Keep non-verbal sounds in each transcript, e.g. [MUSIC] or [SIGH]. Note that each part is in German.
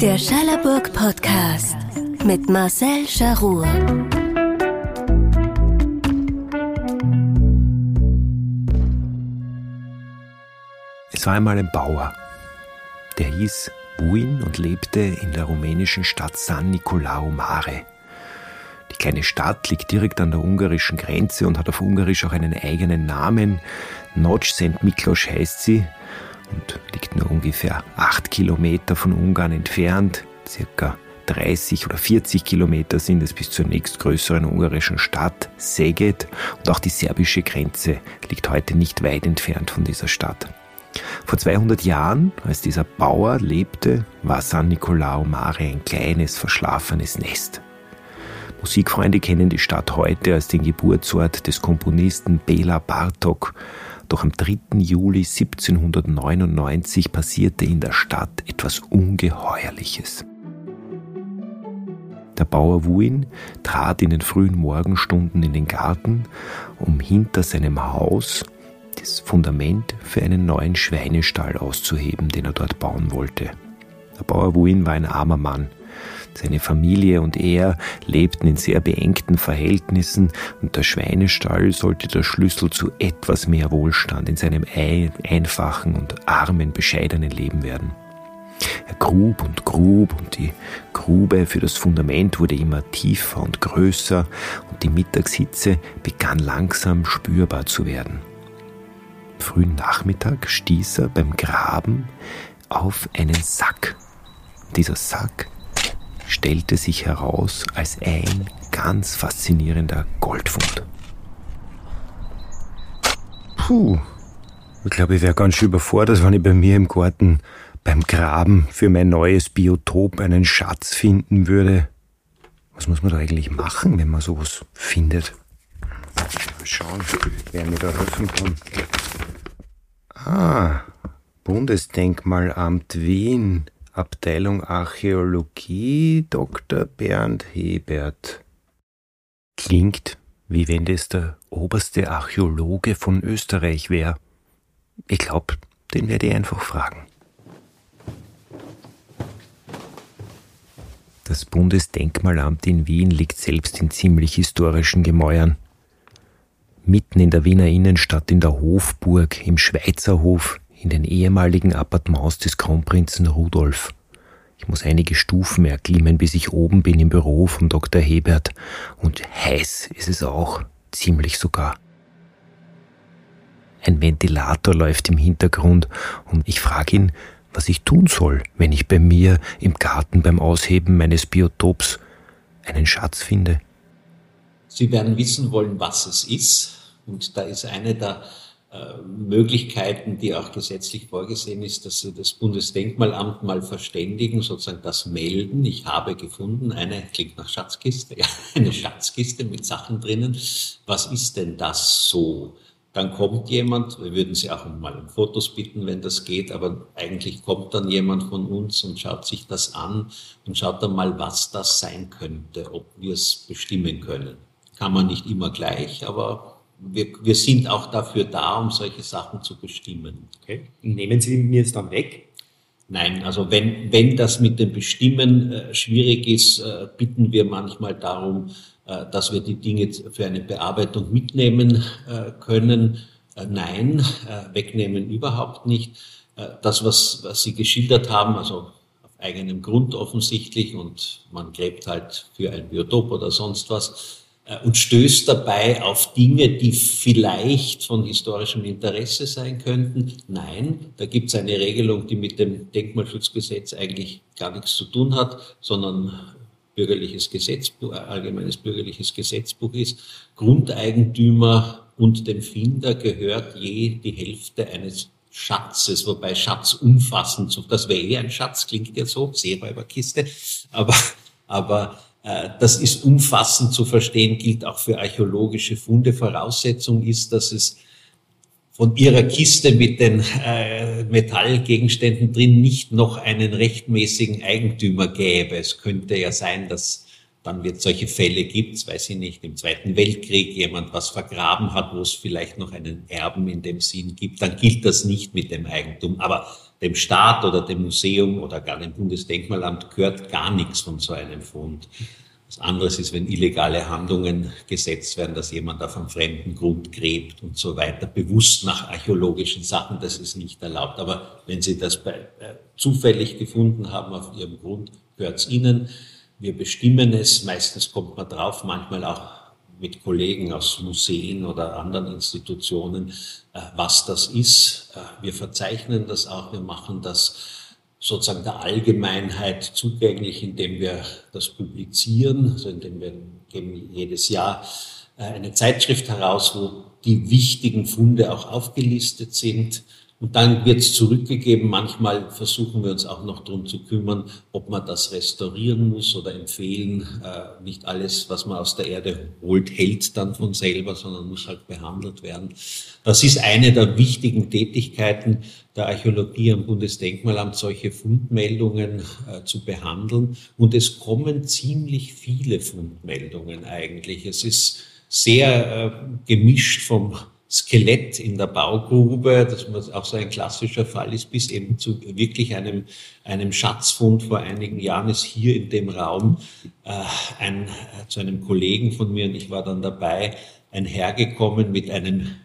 Der Schallerburg Podcast mit Marcel Charur. Es war einmal ein Bauer, der hieß Buin und lebte in der rumänischen Stadt San Nicolau Mare. Die kleine Stadt liegt direkt an der ungarischen Grenze und hat auf Ungarisch auch einen eigenen Namen. Noc Szent Miklos heißt sie und liegt nur ungefähr acht Kilometer von Ungarn entfernt. Circa 30 oder 40 Kilometer sind es bis zur nächstgrößeren ungarischen Stadt, Szeged. Und auch die serbische Grenze liegt heute nicht weit entfernt von dieser Stadt. Vor 200 Jahren, als dieser Bauer lebte, war San Nicolao Mare ein kleines, verschlafenes Nest. Musikfreunde kennen die Stadt heute als den Geburtsort des Komponisten Bela Bartok doch am 3. Juli 1799 passierte in der Stadt etwas Ungeheuerliches. Der Bauer Wuin trat in den frühen Morgenstunden in den Garten, um hinter seinem Haus das Fundament für einen neuen Schweinestall auszuheben, den er dort bauen wollte. Der Bauer Wuin war ein armer Mann. Seine Familie und er lebten in sehr beengten Verhältnissen und der Schweinestall sollte der Schlüssel zu etwas mehr Wohlstand in seinem einfachen und armen, bescheidenen Leben werden. Er grub und grub und die Grube für das Fundament wurde immer tiefer und größer und die Mittagshitze begann langsam spürbar zu werden. Am frühen Nachmittag stieß er beim Graben auf einen Sack. Dieser Sack stellte sich heraus als ein ganz faszinierender Goldfund. Puh, ich glaube, ich wäre ganz schön überfordert, wenn ich bei mir im Garten beim Graben für mein neues Biotop einen Schatz finden würde. Was muss man da eigentlich machen, wenn man sowas findet? Mal schauen, wer mir da helfen kann. Ah, Bundesdenkmalamt Wien. Abteilung Archäologie Dr. Bernd Hebert. Klingt, wie wenn das der oberste Archäologe von Österreich wäre. Ich glaube, den werde ich einfach fragen. Das Bundesdenkmalamt in Wien liegt selbst in ziemlich historischen Gemäuern. Mitten in der Wiener Innenstadt in der Hofburg, im Schweizerhof, in den ehemaligen Appartements des Kronprinzen Rudolf. Ich muss einige Stufen erklimmen, bis ich oben bin im Büro von Dr. Hebert. Und heiß ist es auch, ziemlich sogar. Ein Ventilator läuft im Hintergrund und ich frage ihn, was ich tun soll, wenn ich bei mir im Garten beim Ausheben meines Biotops einen Schatz finde. Sie werden wissen wollen, was es ist. Und da ist eine der Möglichkeiten, die auch gesetzlich vorgesehen ist, dass Sie das Bundesdenkmalamt mal verständigen, sozusagen das melden. Ich habe gefunden, eine, klingt nach Schatzkiste, [LAUGHS] ja, eine Schatzkiste mit Sachen drinnen. Was ist denn das so? Dann kommt jemand, wir würden Sie auch mal um Fotos bitten, wenn das geht, aber eigentlich kommt dann jemand von uns und schaut sich das an und schaut dann mal, was das sein könnte, ob wir es bestimmen können. Kann man nicht immer gleich, aber wir, wir sind auch dafür da, um solche Sachen zu bestimmen. Okay. Nehmen Sie mir es dann weg? Nein, also wenn, wenn das mit dem Bestimmen äh, schwierig ist, äh, bitten wir manchmal darum, äh, dass wir die Dinge für eine Bearbeitung mitnehmen äh, können. Äh, nein, äh, wegnehmen überhaupt nicht. das, was, was Sie geschildert haben, also auf eigenem Grund offensichtlich und man gräbt halt für ein Biotop oder sonst was, und stößt dabei auf Dinge, die vielleicht von historischem Interesse sein könnten. Nein, da gibt es eine Regelung, die mit dem Denkmalschutzgesetz eigentlich gar nichts zu tun hat, sondern bürgerliches Gesetzbuch, allgemeines bürgerliches Gesetzbuch ist. Grundeigentümer und dem Finder gehört je die Hälfte eines Schatzes, wobei Schatz umfassend, das wäre eh ein Schatz, klingt ja so, Seeräuberkiste, aber, aber äh, das ist umfassend zu verstehen, gilt auch für archäologische Funde. Voraussetzung ist, dass es von ihrer Kiste mit den äh, Metallgegenständen drin nicht noch einen rechtmäßigen Eigentümer gäbe. Es könnte ja sein, dass dann wird solche Fälle gibt, weiß ich nicht, im Zweiten Weltkrieg jemand was vergraben hat, wo es vielleicht noch einen Erben in dem Sinn gibt, dann gilt das nicht mit dem Eigentum. Aber dem Staat oder dem Museum oder gar dem Bundesdenkmalamt gehört gar nichts von so einem Fund. Das andere ist, wenn illegale Handlungen gesetzt werden, dass jemand auf einem fremden Grund gräbt und so weiter, bewusst nach archäologischen Sachen, das ist nicht erlaubt. Aber wenn Sie das bei, äh, zufällig gefunden haben auf Ihrem Grund, gehört es Ihnen. Wir bestimmen es, meistens kommt man drauf, manchmal auch mit Kollegen aus Museen oder anderen Institutionen, äh, was das ist. Äh, wir verzeichnen das auch, wir machen das sozusagen der Allgemeinheit zugänglich, indem wir das publizieren, also indem wir geben jedes Jahr äh, eine Zeitschrift heraus, wo die wichtigen Funde auch aufgelistet sind. Und dann wird es zurückgegeben. Manchmal versuchen wir uns auch noch darum zu kümmern, ob man das restaurieren muss oder empfehlen. Äh, nicht alles, was man aus der Erde holt, hält dann von selber, sondern muss halt behandelt werden. Das ist eine der wichtigen Tätigkeiten der Archäologie am Bundesdenkmalamt, solche Fundmeldungen äh, zu behandeln. Und es kommen ziemlich viele Fundmeldungen eigentlich. Es ist sehr äh, gemischt vom Skelett in der Baugrube, das auch so ein klassischer Fall ist, bis eben zu wirklich einem, einem Schatzfund vor einigen Jahren ist hier in dem Raum äh, ein, zu einem Kollegen von mir, und ich war dann dabei, ein hergekommen mit einem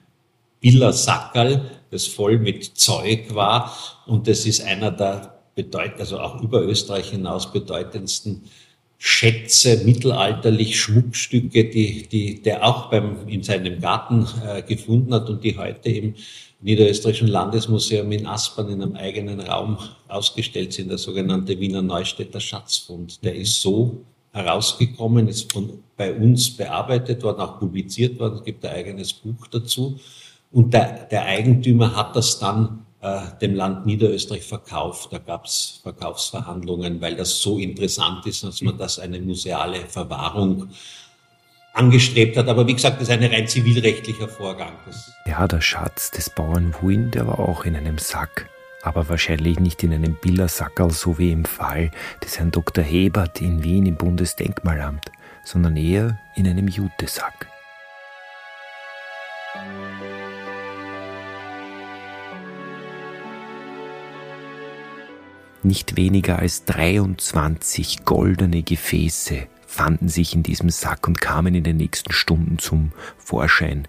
Billersackerl, das voll mit Zeug war. Und das ist einer der bedeutend, also auch über Österreich hinaus bedeutendsten Schätze, mittelalterlich Schmuckstücke, die, die der auch beim, in seinem Garten äh, gefunden hat und die heute im Niederösterreichischen Landesmuseum in Aspern in einem eigenen Raum ausgestellt sind, der sogenannte Wiener Neustädter Schatzfund. Der ist so herausgekommen, ist von, bei uns bearbeitet worden, auch publiziert worden. Es gibt ein eigenes Buch dazu. Und der, der Eigentümer hat das dann äh, dem Land Niederösterreich verkauft. Da gab es Verkaufsverhandlungen, weil das so interessant ist, dass man das eine museale Verwahrung angestrebt hat. Aber wie gesagt, das ist ein rein zivilrechtlicher Vorgang. Das ja, der Schatz des Bauern Wuin, der war auch in einem Sack. Aber wahrscheinlich nicht in einem Billersackerl, so wie im Fall des Herrn Dr. Hebert in Wien im Bundesdenkmalamt, sondern eher in einem Jutesack. Nicht weniger als 23 goldene Gefäße fanden sich in diesem Sack und kamen in den nächsten Stunden zum Vorschein.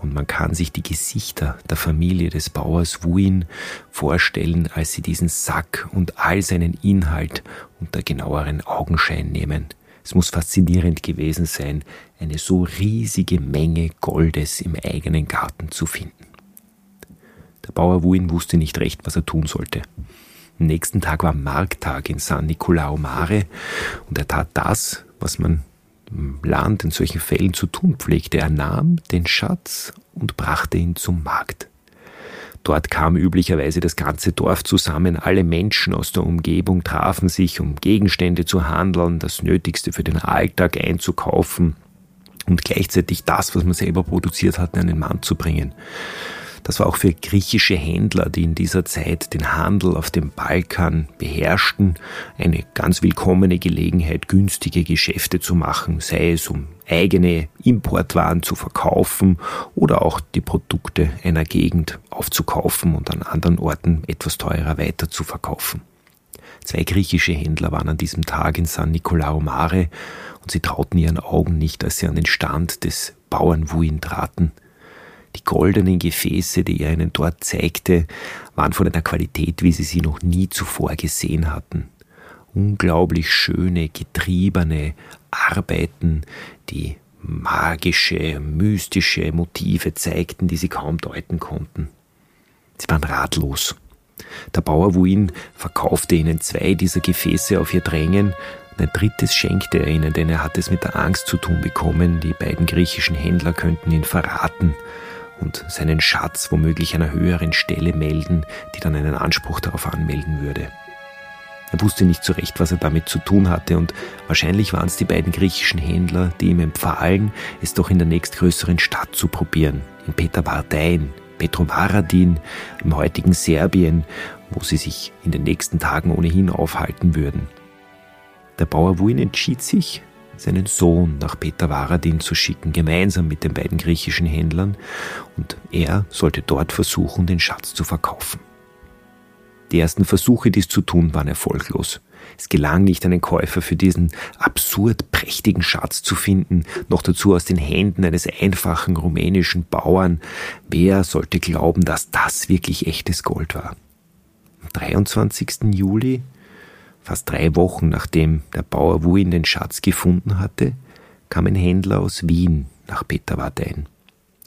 Und man kann sich die Gesichter der Familie des Bauers Wuin vorstellen, als sie diesen Sack und all seinen Inhalt unter genaueren Augenschein nehmen. Es muss faszinierend gewesen sein, eine so riesige Menge Goldes im eigenen Garten zu finden. Der Bauer Wuin wusste nicht recht, was er tun sollte. Am nächsten Tag war Markttag in San Nicolao Mare und er tat das, was man im Land in solchen Fällen zu tun pflegte. Er nahm den Schatz und brachte ihn zum Markt. Dort kam üblicherweise das ganze Dorf zusammen, alle Menschen aus der Umgebung trafen sich, um Gegenstände zu handeln, das Nötigste für den Alltag einzukaufen und gleichzeitig das, was man selber produziert hat, in den Mann zu bringen. Das war auch für griechische Händler, die in dieser Zeit den Handel auf dem Balkan beherrschten, eine ganz willkommene Gelegenheit, günstige Geschäfte zu machen, sei es um eigene Importwaren zu verkaufen oder auch die Produkte einer Gegend aufzukaufen und an anderen Orten etwas teurer weiter zu verkaufen. Zwei griechische Händler waren an diesem Tag in San Nicolao Mare und sie trauten ihren Augen nicht, als sie an den Stand des Bauern Wuin traten. Die goldenen Gefäße, die er ihnen dort zeigte, waren von einer Qualität, wie sie sie noch nie zuvor gesehen hatten. Unglaublich schöne, getriebene Arbeiten, die magische, mystische Motive zeigten, die sie kaum deuten konnten. Sie waren ratlos. Der Bauer Wuin verkaufte ihnen zwei dieser Gefäße auf ihr Drängen, ein drittes schenkte er ihnen, denn er hatte es mit der Angst zu tun bekommen, die beiden griechischen Händler könnten ihn verraten und seinen Schatz womöglich einer höheren Stelle melden, die dann einen Anspruch darauf anmelden würde. Er wusste nicht so recht, was er damit zu tun hatte, und wahrscheinlich waren es die beiden griechischen Händler, die ihm empfahlen, es doch in der nächstgrößeren Stadt zu probieren, in Petervardein, Petrovaradin, im heutigen Serbien, wo sie sich in den nächsten Tagen ohnehin aufhalten würden. Der Bauer Wuin entschied sich, seinen Sohn nach Peter Varadin zu schicken, gemeinsam mit den beiden griechischen Händlern, und er sollte dort versuchen, den Schatz zu verkaufen. Die ersten Versuche, dies zu tun, waren erfolglos. Es gelang nicht, einen Käufer für diesen absurd prächtigen Schatz zu finden, noch dazu aus den Händen eines einfachen rumänischen Bauern. Wer sollte glauben, dass das wirklich echtes Gold war? Am 23. Juli, fast drei Wochen nachdem der Bauer Wuin den Schatz gefunden hatte, kam ein Händler aus Wien nach Peterwardein.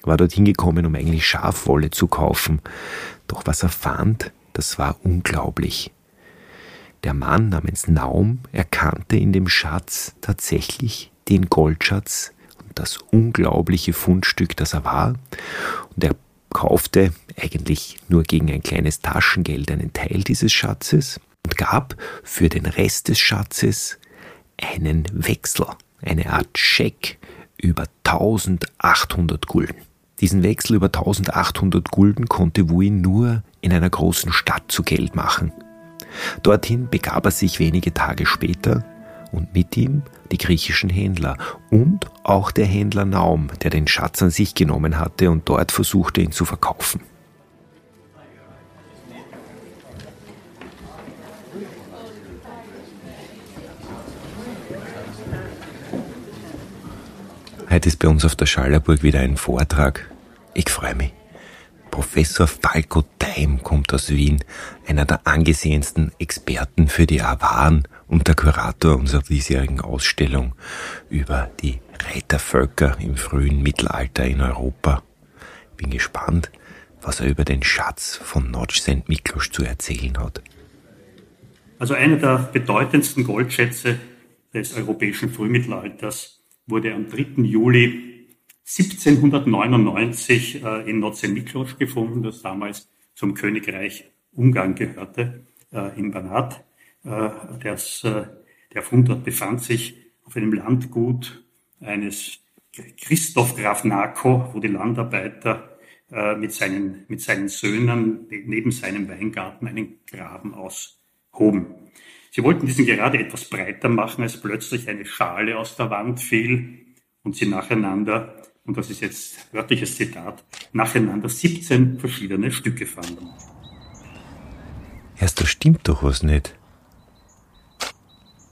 War dorthin gekommen, um eigentlich Schafwolle zu kaufen. Doch was er fand, das war unglaublich. Der Mann namens Naum erkannte in dem Schatz tatsächlich den Goldschatz und das unglaubliche Fundstück, das er war. Und er kaufte eigentlich nur gegen ein kleines Taschengeld einen Teil dieses Schatzes gab für den Rest des Schatzes einen Wechsel, eine Art Scheck über 1800 Gulden. Diesen Wechsel über 1800 Gulden konnte Wuin nur in einer großen Stadt zu Geld machen. Dorthin begab er sich wenige Tage später und mit ihm die griechischen Händler und auch der Händler Naum, der den Schatz an sich genommen hatte und dort versuchte, ihn zu verkaufen. Heute ist bei uns auf der Schallerburg wieder ein Vortrag. Ich freue mich. Professor Falco Daim kommt aus Wien, einer der angesehensten Experten für die Awaren und der Kurator unserer diesjährigen Ausstellung über die Reitervölker im frühen Mittelalter in Europa. Bin gespannt, was er über den Schatz von Notch St. Miklos zu erzählen hat. Also einer der bedeutendsten Goldschätze des europäischen Frühmittelalters wurde am 3. Juli 1799 äh, in Nozemiklos gefunden, das damals zum Königreich Ungarn gehörte, äh, in Banat. Äh, das, äh, der Fund dort befand sich auf einem Landgut eines Christoph Graf Nako, wo die Landarbeiter äh, mit, seinen, mit seinen Söhnen neben seinem Weingarten einen Graben aushoben. Sie wollten diesen gerade etwas breiter machen, als plötzlich eine Schale aus der Wand fiel und sie nacheinander und das ist jetzt wörtliches Zitat, nacheinander 17 verschiedene Stücke fanden. Erst, da stimmt doch was nicht.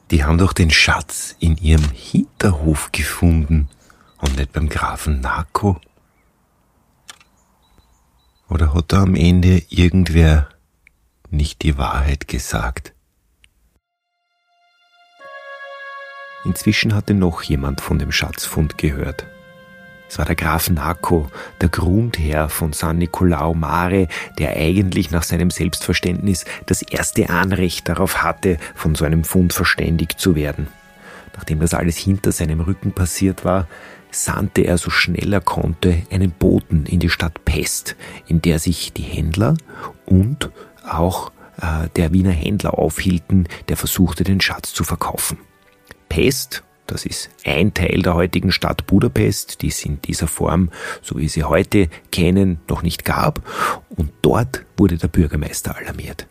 Die haben doch den Schatz in ihrem Hinterhof gefunden und nicht beim Grafen Narko. Oder hat da am Ende irgendwer nicht die Wahrheit gesagt? Inzwischen hatte noch jemand von dem Schatzfund gehört. Es war der Graf Naco, der Grundherr von San Nicolao Mare, der eigentlich nach seinem Selbstverständnis das erste Anrecht darauf hatte, von so einem Fund verständigt zu werden. Nachdem das alles hinter seinem Rücken passiert war, sandte er so schnell er konnte einen Boten in die Stadt Pest, in der sich die Händler und auch äh, der Wiener Händler aufhielten, der versuchte, den Schatz zu verkaufen. Pest das ist ein Teil der heutigen Stadt Budapest, die es in dieser Form, so wie sie heute kennen, noch nicht gab. Und dort wurde der Bürgermeister alarmiert.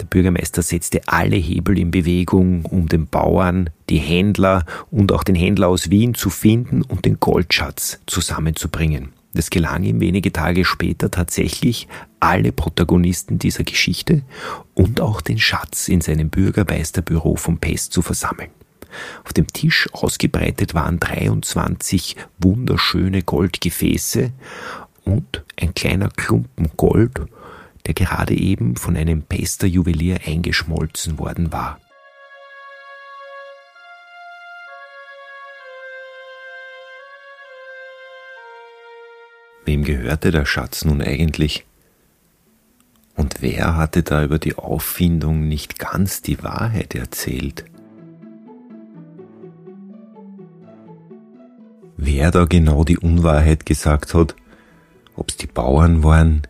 Der Bürgermeister setzte alle Hebel in Bewegung, um den Bauern, die Händler und auch den Händler aus Wien zu finden und den Goldschatz zusammenzubringen. Es gelang ihm wenige Tage später tatsächlich, alle Protagonisten dieser Geschichte und auch den Schatz in seinem Bürgermeisterbüro von Pest zu versammeln. Auf dem Tisch ausgebreitet waren 23 wunderschöne Goldgefäße und ein kleiner Klumpen Gold, der gerade eben von einem Pester-Juwelier eingeschmolzen worden war. Wem gehörte der Schatz nun eigentlich? Und wer hatte da über die Auffindung nicht ganz die Wahrheit erzählt? Wer da genau die Unwahrheit gesagt hat, ob es die Bauern waren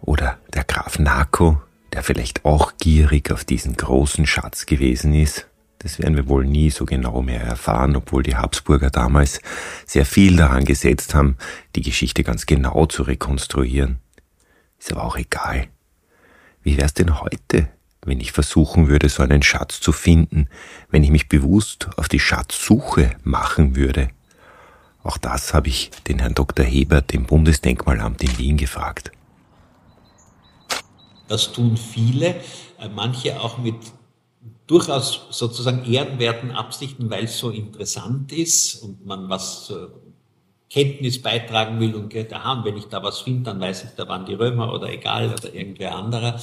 oder der Graf Nako, der vielleicht auch gierig auf diesen großen Schatz gewesen ist. Das werden wir wohl nie so genau mehr erfahren, obwohl die Habsburger damals sehr viel daran gesetzt haben, die Geschichte ganz genau zu rekonstruieren. Ist aber auch egal. Wie wär's denn heute, wenn ich versuchen würde, so einen Schatz zu finden, wenn ich mich bewusst auf die Schatzsuche machen würde? Auch das habe ich den Herrn Dr. Hebert im Bundesdenkmalamt in Wien gefragt. Das tun viele, äh, manche auch mit durchaus sozusagen ehrenwerten Absichten, weil es so interessant ist und man was zur Kenntnis beitragen will und geht, aha, und wenn ich da was finde, dann weiß ich, da waren die Römer oder egal oder irgendwer anderer.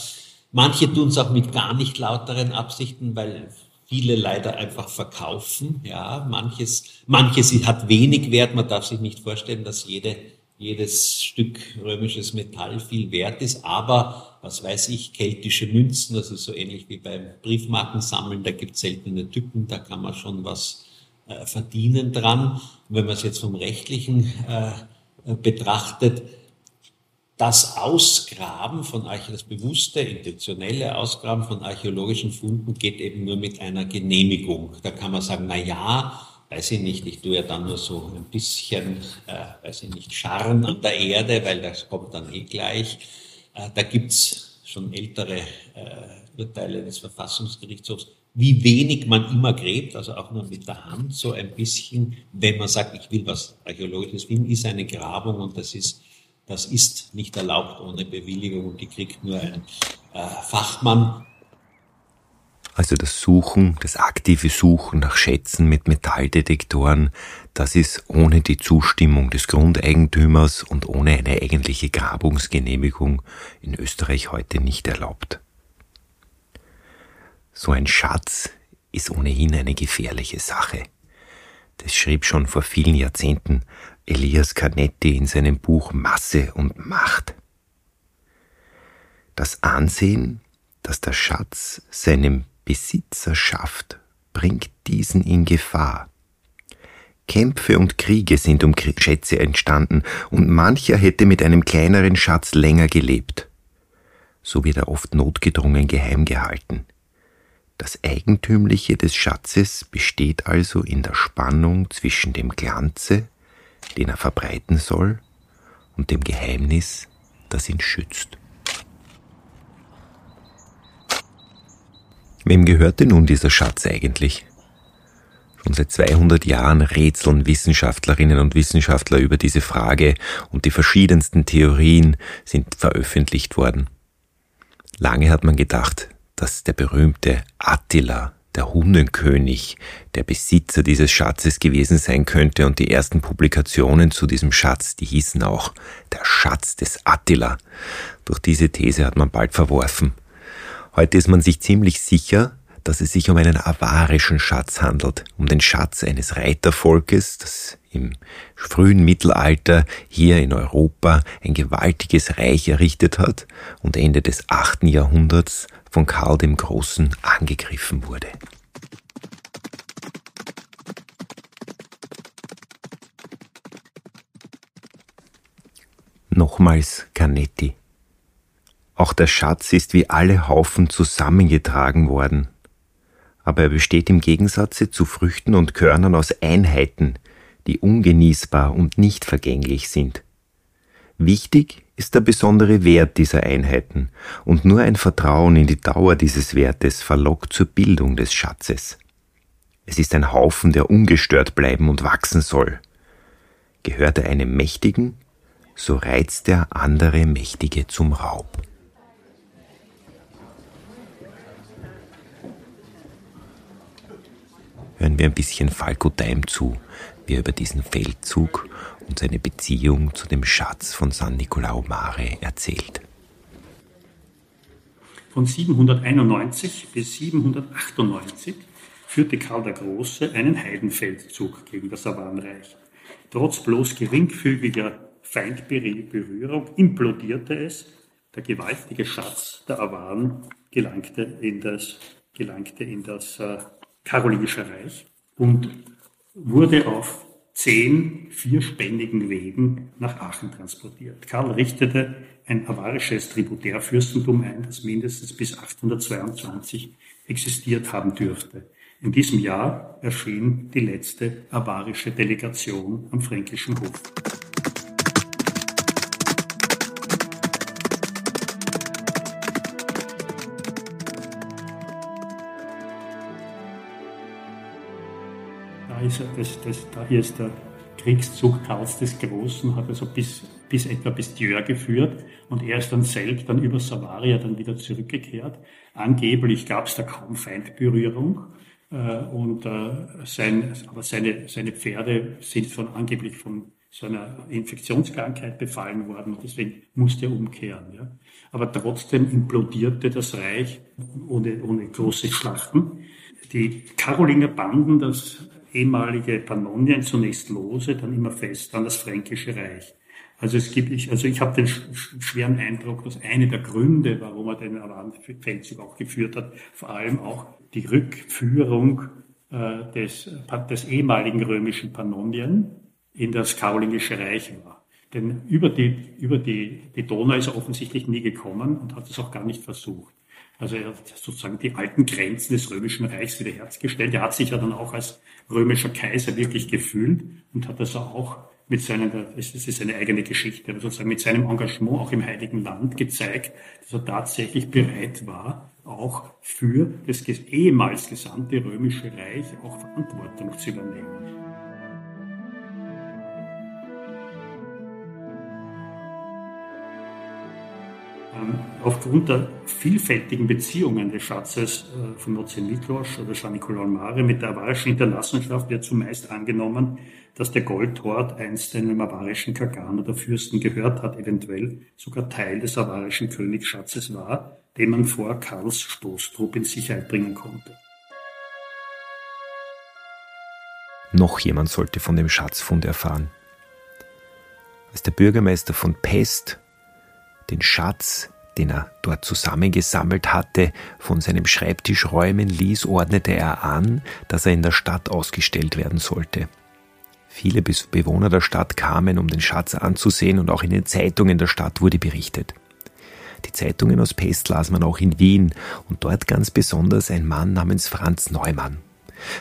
Manche tun es auch mit gar nicht lauteren Absichten, weil viele leider einfach verkaufen. Ja, manches, manches hat wenig Wert. Man darf sich nicht vorstellen, dass jede, jedes Stück römisches Metall viel wert ist. Aber, was weiß ich, keltische Münzen, ist so ähnlich wie beim Briefmarkensammeln. Da gibt es seltene Typen, da kann man schon was äh, verdienen dran. Und wenn man es jetzt vom rechtlichen äh, betrachtet, das Ausgraben von das bewusste, intentionelle Ausgraben von archäologischen Funden geht eben nur mit einer Genehmigung. Da kann man sagen, na ja, weiß ich nicht, ich tue ja dann nur so ein bisschen, äh, weiß ich nicht, Scharren an der Erde, weil das kommt dann eh gleich. Äh, da gibt's schon ältere äh, Urteile des Verfassungsgerichtshofs, wie wenig man immer gräbt, also auch nur mit der Hand so ein bisschen, wenn man sagt, ich will was Archäologisches finden, ist eine Grabung und das ist das ist nicht erlaubt ohne Bewilligung die kriegt nur ein äh, Fachmann. Also das Suchen, das aktive Suchen nach Schätzen mit Metalldetektoren, das ist ohne die Zustimmung des Grundeigentümers und ohne eine eigentliche Grabungsgenehmigung in Österreich heute nicht erlaubt. So ein Schatz ist ohnehin eine gefährliche Sache. Das schrieb schon vor vielen Jahrzehnten Elias Canetti in seinem Buch Masse und Macht. Das Ansehen, das der Schatz seinem Besitzer schafft, bringt diesen in Gefahr. Kämpfe und Kriege sind um Schätze entstanden, und mancher hätte mit einem kleineren Schatz länger gelebt. So wird er oft notgedrungen geheim gehalten. Das Eigentümliche des Schatzes besteht also in der Spannung zwischen dem Glanze, den er verbreiten soll, und dem Geheimnis, das ihn schützt. Wem gehörte nun dieser Schatz eigentlich? Schon seit 200 Jahren rätseln Wissenschaftlerinnen und Wissenschaftler über diese Frage und die verschiedensten Theorien sind veröffentlicht worden. Lange hat man gedacht, dass der berühmte Attila, der Hundenkönig, der Besitzer dieses Schatzes gewesen sein könnte und die ersten Publikationen zu diesem Schatz, die hießen auch der Schatz des Attila. Durch diese These hat man bald verworfen. Heute ist man sich ziemlich sicher, dass es sich um einen avarischen Schatz handelt, um den Schatz eines Reitervolkes, das im frühen Mittelalter hier in Europa ein gewaltiges Reich errichtet hat und Ende des achten Jahrhunderts von Karl dem Großen angegriffen wurde. Nochmals Canetti. Auch der Schatz ist wie alle Haufen zusammengetragen worden, aber er besteht im Gegensatze zu Früchten und Körnern aus Einheiten, die ungenießbar und nicht vergänglich sind. Wichtig ist der besondere Wert dieser Einheiten, und nur ein Vertrauen in die Dauer dieses Wertes verlockt zur Bildung des Schatzes. Es ist ein Haufen, der ungestört bleiben und wachsen soll. Gehört er einem Mächtigen, so reizt er andere Mächtige zum Raub. Hören wir ein bisschen Falco Daim zu, wie er über diesen Feldzug und seine Beziehung zu dem Schatz von San Nicolao Mare erzählt. Von 791 bis 798 führte Karl der Große einen Heidenfeldzug gegen das Avanreich. Trotz bloß geringfügiger Feindberührung implodierte es, der gewaltige Schatz der Avan gelangte in das, gelangte in das äh, Karolingische Reich und wurde auf zehn vierspännigen Wegen nach Aachen transportiert. Karl richtete ein avarisches Tributärfürstentum ein, das mindestens bis 822 existiert haben dürfte. In diesem Jahr erschien die letzte avarische Delegation am fränkischen Hof. Ist, das, das, da hier ist der Kriegszug Karls des Großen, hat also bis, bis etwa bis Djör geführt und er ist dann selbst dann über Savaria dann wieder zurückgekehrt. Angeblich gab es da kaum Feindberührung. Äh, und äh, sein, aber seine, seine Pferde sind von angeblich von so einer Infektionskrankheit befallen worden und deswegen musste er umkehren. Ja. Aber trotzdem implodierte das Reich ohne, ohne große Schlachten. Die Karolinger Banden, das ehemalige Pannonien, zunächst lose, dann immer fest an das Fränkische Reich. Also es gibt, ich, also ich habe den schweren Eindruck, dass eine der Gründe, warum er den Aran-Feldzug auch geführt hat, vor allem auch die Rückführung äh, des, des ehemaligen römischen Pannonien in das Karolingische Reich war. Denn über die, über die, die Donau ist er offensichtlich nie gekommen und hat es auch gar nicht versucht. Also er hat sozusagen die alten Grenzen des Römischen Reichs wiederhergestellt. Er hat sich ja dann auch als römischer Kaiser wirklich gefühlt und hat also auch mit seinem, es ist eine eigene Geschichte, aber sozusagen mit seinem Engagement auch im Heiligen Land gezeigt, dass er tatsächlich bereit war, auch für das ehemals gesamte römische Reich auch Verantwortung zu übernehmen. Ähm, aufgrund der vielfältigen Beziehungen des Schatzes äh, von Nozze Miklos oder San Nicolau Mare mit der avarischen Hinterlassenschaft wird zumeist angenommen, dass der Goldhort einst einem avarischen Kagan oder Fürsten gehört hat, eventuell sogar Teil des avarischen Königsschatzes war, den man vor Karls Stoßtrupp in Sicherheit bringen konnte. Noch jemand sollte von dem Schatzfund erfahren. Als der Bürgermeister von Pest den Schatz, den er dort zusammengesammelt hatte, von seinem Schreibtisch räumen ließ, ordnete er an, dass er in der Stadt ausgestellt werden sollte. Viele Bewohner der Stadt kamen, um den Schatz anzusehen, und auch in den Zeitungen der Stadt wurde berichtet. Die Zeitungen aus Pest las man auch in Wien und dort ganz besonders ein Mann namens Franz Neumann.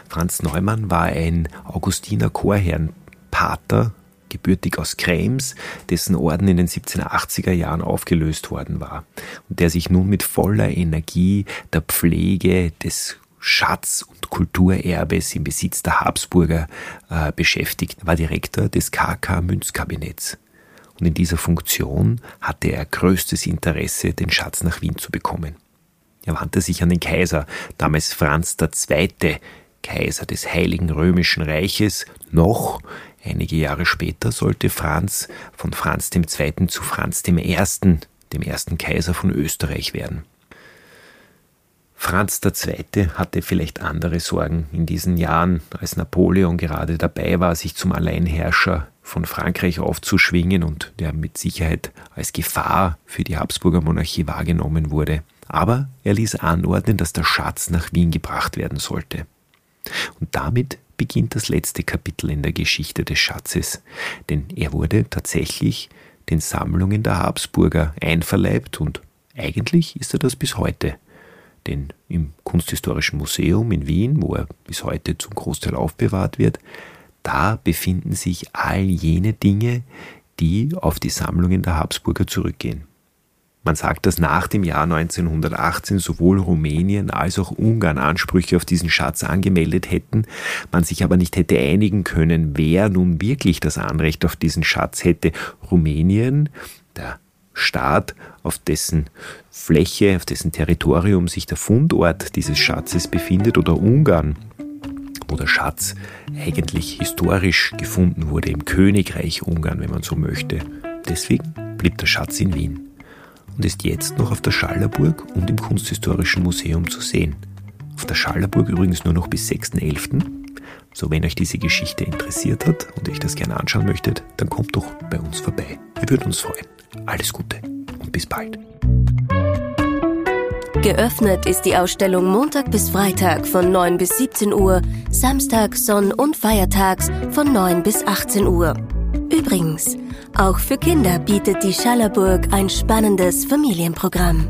Franz Neumann war ein Augustiner Chorherrnpater gebürtig aus Krems, dessen Orden in den 1780er Jahren aufgelöst worden war und der sich nun mit voller Energie der Pflege des Schatz- und Kulturerbes im Besitz der Habsburger äh, beschäftigt, war Direktor des KK Münzkabinetts. Und in dieser Funktion hatte er größtes Interesse, den Schatz nach Wien zu bekommen. Er wandte sich an den Kaiser, damals Franz II., Kaiser des Heiligen Römischen Reiches, noch Einige Jahre später sollte Franz von Franz II. zu Franz I., dem ersten Kaiser von Österreich werden. Franz II. hatte vielleicht andere Sorgen in diesen Jahren, als Napoleon gerade dabei war, sich zum Alleinherrscher von Frankreich aufzuschwingen und der mit Sicherheit als Gefahr für die Habsburger Monarchie wahrgenommen wurde. Aber er ließ anordnen, dass der Schatz nach Wien gebracht werden sollte. Und damit beginnt das letzte Kapitel in der Geschichte des Schatzes, denn er wurde tatsächlich den Sammlungen der Habsburger einverleibt und eigentlich ist er das bis heute. Denn im Kunsthistorischen Museum in Wien, wo er bis heute zum Großteil aufbewahrt wird, da befinden sich all jene Dinge, die auf die Sammlungen der Habsburger zurückgehen. Man sagt, dass nach dem Jahr 1918 sowohl Rumänien als auch Ungarn Ansprüche auf diesen Schatz angemeldet hätten, man sich aber nicht hätte einigen können, wer nun wirklich das Anrecht auf diesen Schatz hätte. Rumänien, der Staat, auf dessen Fläche, auf dessen Territorium sich der Fundort dieses Schatzes befindet, oder Ungarn, wo der Schatz eigentlich historisch gefunden wurde, im Königreich Ungarn, wenn man so möchte. Deswegen blieb der Schatz in Wien und ist jetzt noch auf der Schallerburg und im Kunsthistorischen Museum zu sehen. Auf der Schallerburg übrigens nur noch bis 6.11. So, wenn euch diese Geschichte interessiert hat und ihr euch das gerne anschauen möchtet, dann kommt doch bei uns vorbei. Wir würden uns freuen. Alles Gute und bis bald. Geöffnet ist die Ausstellung Montag bis Freitag von 9 bis 17 Uhr, Samstag, Sonn- und Feiertags von 9 bis 18 Uhr. Übrigens, auch für Kinder bietet die Schallerburg ein spannendes Familienprogramm.